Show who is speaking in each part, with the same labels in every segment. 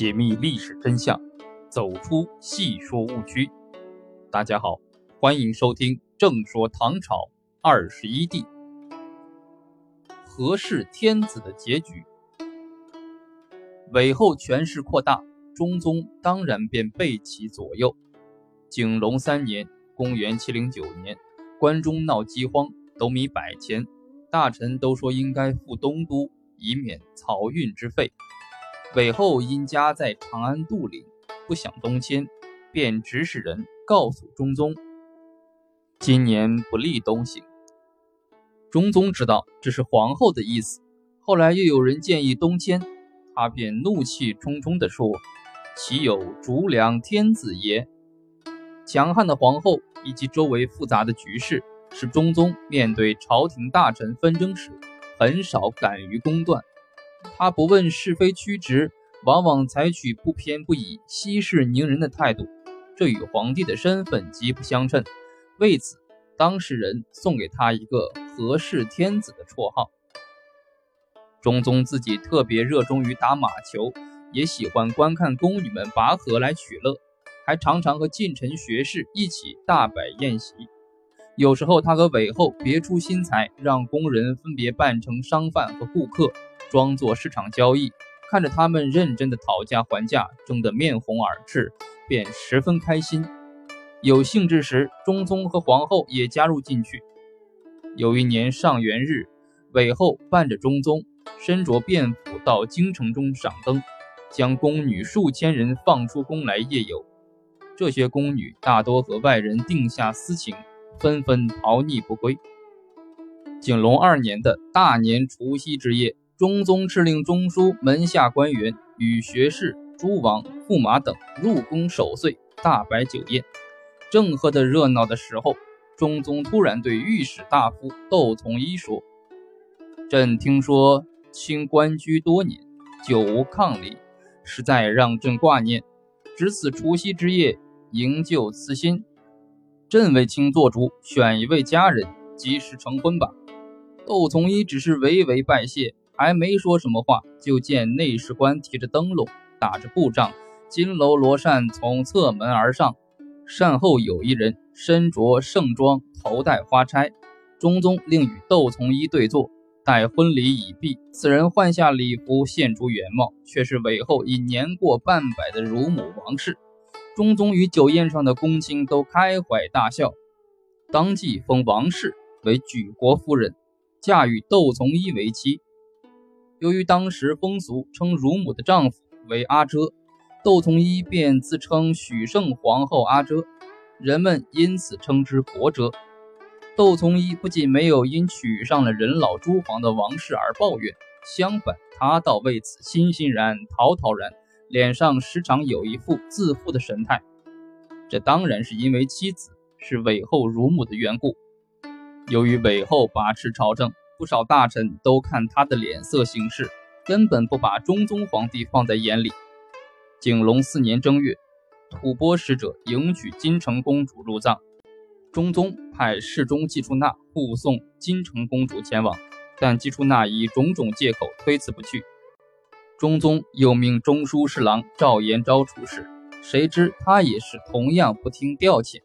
Speaker 1: 解密历史真相，走出戏说误区。大家好，欢迎收听《正说唐朝二十一帝》。何氏天子的结局，韦后权势扩大，中宗当然便被其左右。景龙三年（公元709年），关中闹饥荒，斗米百钱，大臣都说应该赴东都，以免漕运之费。韦后因家在长安杜陵，不想东迁，便指使人告诉中宗：“今年不利东行。”中宗知道这是皇后的意思，后来又有人建议东迁，他便怒气冲冲地说：“岂有逐良天子也？”强悍的皇后以及周围复杂的局势，使中宗面对朝廷大臣纷争时，很少敢于公断。他不问是非曲直，往往采取不偏不倚、息事宁人的态度，这与皇帝的身份极不相称。为此，当事人送给他一个“和氏天子”的绰号。中宗自己特别热衷于打马球，也喜欢观看宫女们拔河来取乐，还常常和近臣学士一起大摆宴席。有时候，他和韦后别出心裁，让宫人分别扮成商贩和顾客。装作市场交易，看着他们认真的讨价还价，争得面红耳赤，便十分开心。有兴致时，中宗和皇后也加入进去。有一年上元日，韦后伴着中宗，身着便服到京城中赏灯，将宫女数千人放出宫来夜游。这些宫女大多和外人定下私情，纷纷逃匿不归。景隆二年的大年除夕之夜。中宗敕令中书门下官员与学士、诸王、驸马等入宫守岁，大摆酒宴。正喝得热闹的时候，中宗突然对御史大夫窦从一说：“朕听说卿官居多年，久无抗礼，实在让朕挂念。值此除夕之夜，营救慈心，朕为卿做主，选一位佳人，及时成婚吧。”窦从一只是微微拜谢。还没说什么话，就见内侍官提着灯笼，打着布帐，金楼罗扇从侧门而上。扇后有一人，身着盛装，头戴花钗。中宗令与窦从一对坐，待婚礼已毕，此人换下礼服，现出原貌，却是韦后已年过半百的乳母王氏。中宗与酒宴上的公卿都开怀大笑，当即封王氏为举国夫人，嫁与窦从一为妻。由于当时风俗称乳母的丈夫为阿遮，窦从一便自称许圣皇后阿遮，人们因此称之国遮。窦从一不仅没有因娶上了人老珠黄的王氏而抱怨，相反，他倒为此欣欣然、陶陶然，脸上时常有一副自负的神态。这当然是因为妻子是韦后乳母的缘故。由于韦后把持朝政。不少大臣都看他的脸色行事，根本不把中宗皇帝放在眼里。景隆四年正月，吐蕃使者迎娶金城公主入藏，中宗派侍中季出纳护送金城公主前往，但季出纳以种种借口推辞不去。中宗又命中书侍郎赵延昭出使，谁知他也是同样不听调遣。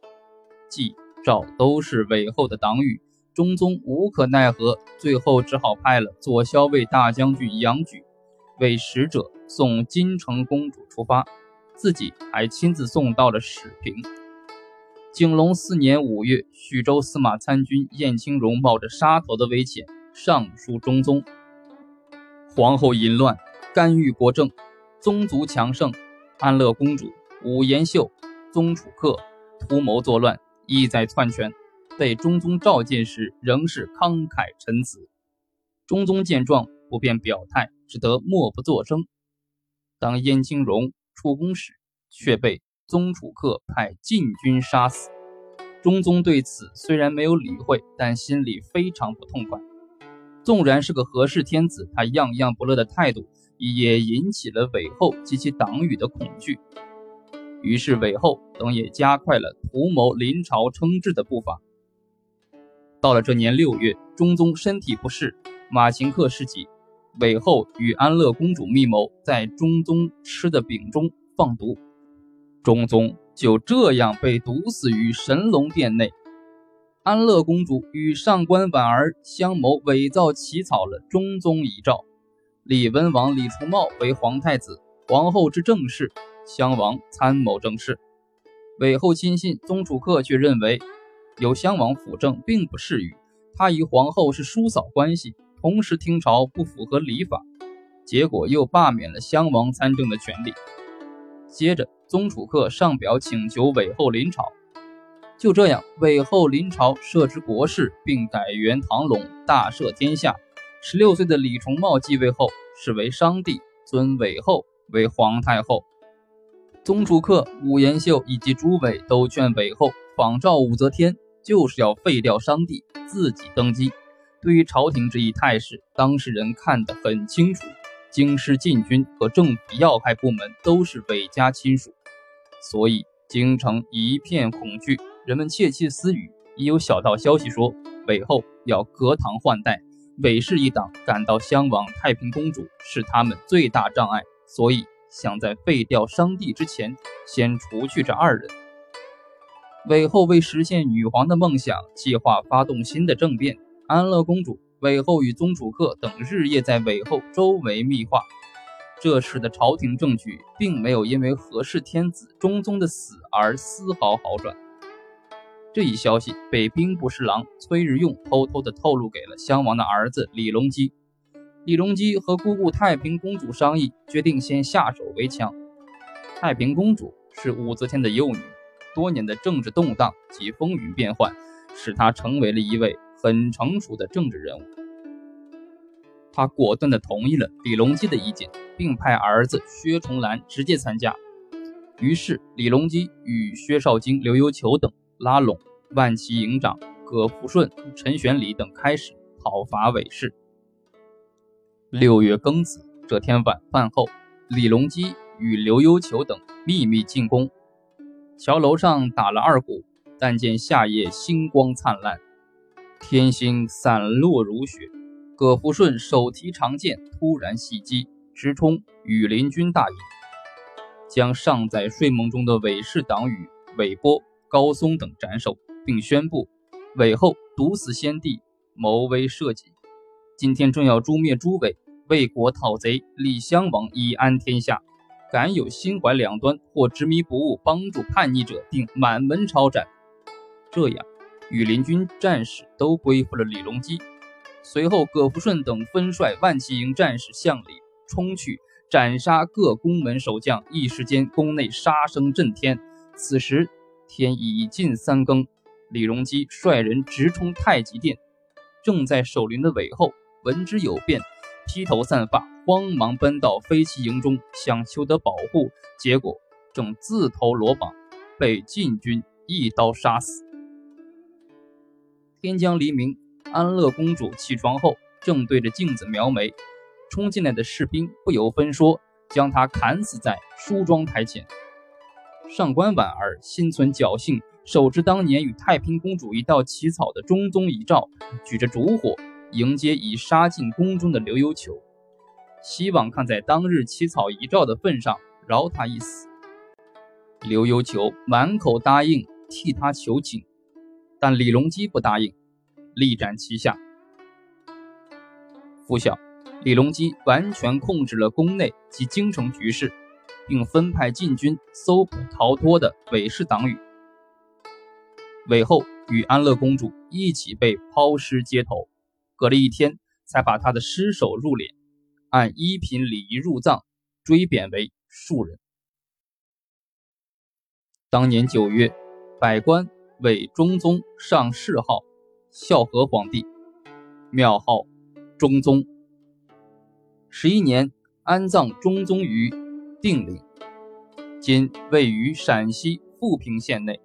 Speaker 1: 季、赵都是韦后的党羽。中宗无可奈何，最后只好派了左骁卫大将军杨举为使者送金城公主出发，自己还亲自送到了始平。景龙四年五月，徐州司马参军燕青荣冒着杀头的危险上书中宗：皇后淫乱，干预国政；宗族强盛，安乐公主、武延秀、宗楚客图谋作乱，意在篡权。被中宗召见时，仍是慷慨陈词。中宗见状，不便表态，只得默不作声。当燕青荣出宫时，却被宗楚客派禁军杀死。中宗对此虽然没有理会，但心里非常不痛快。纵然是个和氏天子，他样样不乐的态度，也引起了韦后及其党羽的恐惧。于是韦后等也加快了图谋临朝称制的步伐。到了这年六月，中宗身体不适，马秦克失疾，韦后与安乐公主密谋，在中宗吃的饼中放毒，中宗就这样被毒死于神龙殿内。安乐公主与上官婉儿相谋，伪造起草了中宗遗诏。李文王李重茂为皇太子，皇后之正室，襄王参谋政事。韦后亲信宗楚客却认为，有襄王辅政并不适宜，他与皇后是叔嫂关系，同时听朝不符合礼法，结果又罢免了襄王参政的权利。接着，宗楚客上表请求韦后临朝。就这样，韦后临朝，设置国事，并改元唐隆，大赦天下。十六岁的李重茂继位后，是为商帝，尊韦后为皇太后。宗楚客、武延秀以及朱伟都劝韦后仿照武则天，就是要废掉商帝，自己登基。对于朝廷这一态势，当事人看得很清楚。京师禁军和政府要害部门都是韦家亲属，所以京城一片恐惧。人们窃窃私语，已有小道消息说韦后要隔堂换代，韦氏一党感到襄王、太平公主是他们最大障碍，所以想在废掉商帝之前先除去这二人。韦后为实现女皇的梦想，计划发动新的政变。安乐公主、韦后与宗楚客等日夜在韦后周围密话，这时的朝廷政局并没有因为和氏天子中宗的死而丝毫好转。这一消息被兵部侍郎崔日用偷偷地透露给了襄王的儿子李隆基。李隆基和姑姑太平公主商议，决定先下手为强。太平公主是武则天的幼女，多年的政治动荡及风云变幻，使他成为了一位很成熟的政治人物。他果断地同意了李隆基的意见，并派儿子薛崇兰直接参加。于是，李隆基与薛绍京、刘幽求等。拉拢万骑营长葛福顺、陈玄礼等开始讨伐韦氏。六月庚子这天晚饭后，李隆基与刘幽求等秘密进攻，桥楼上打了二鼓，但见夏夜星光灿烂，天星散落如雪。葛福顺手提长剑，突然袭击，直冲羽林军大营，将尚在睡梦中的韦氏党羽韦波。高松等斩首，并宣布韦后毒死先帝，谋威社稷。今天正要诛灭朱伟，为国讨贼，立襄王以安天下。敢有心怀两端或执迷不悟，帮助叛逆者，定满门抄斩。这样，羽林军战士都归附了李隆基。随后，葛福顺等分率万骑营战士向里冲去，斩杀各宫门守将。一时间，宫内杀声震天。此时。天已近三更，李隆基率人直冲太极殿。正在守灵的韦后闻之有变，披头散发，慌忙奔到飞骑营中，想求得保护。结果正自投罗网，被禁军一刀杀死。天将黎明，安乐公主起床后，正对着镜子描眉，冲进来的士兵不由分说，将她砍死在梳妆台前。上官婉儿心存侥幸，手持当年与太平公主一道起草的中宗遗诏，举着烛火迎接已杀进宫中的刘幽求，希望看在当日起草遗诏的份上饶他一死。刘幽求满口答应替他求情，但李隆基不答应，力斩其下。拂晓，李隆基完全控制了宫内及京城局势。并分派禁军搜捕逃脱的韦氏党羽，韦后与安乐公主一起被抛尸街头，隔了一天才把他的尸首入殓，按一品礼仪入葬，追贬为庶人。当年九月，百官为中宗上谥号孝和皇帝，庙号中宗。十一年，安葬中宗于。定陵，今位于陕西富平县内。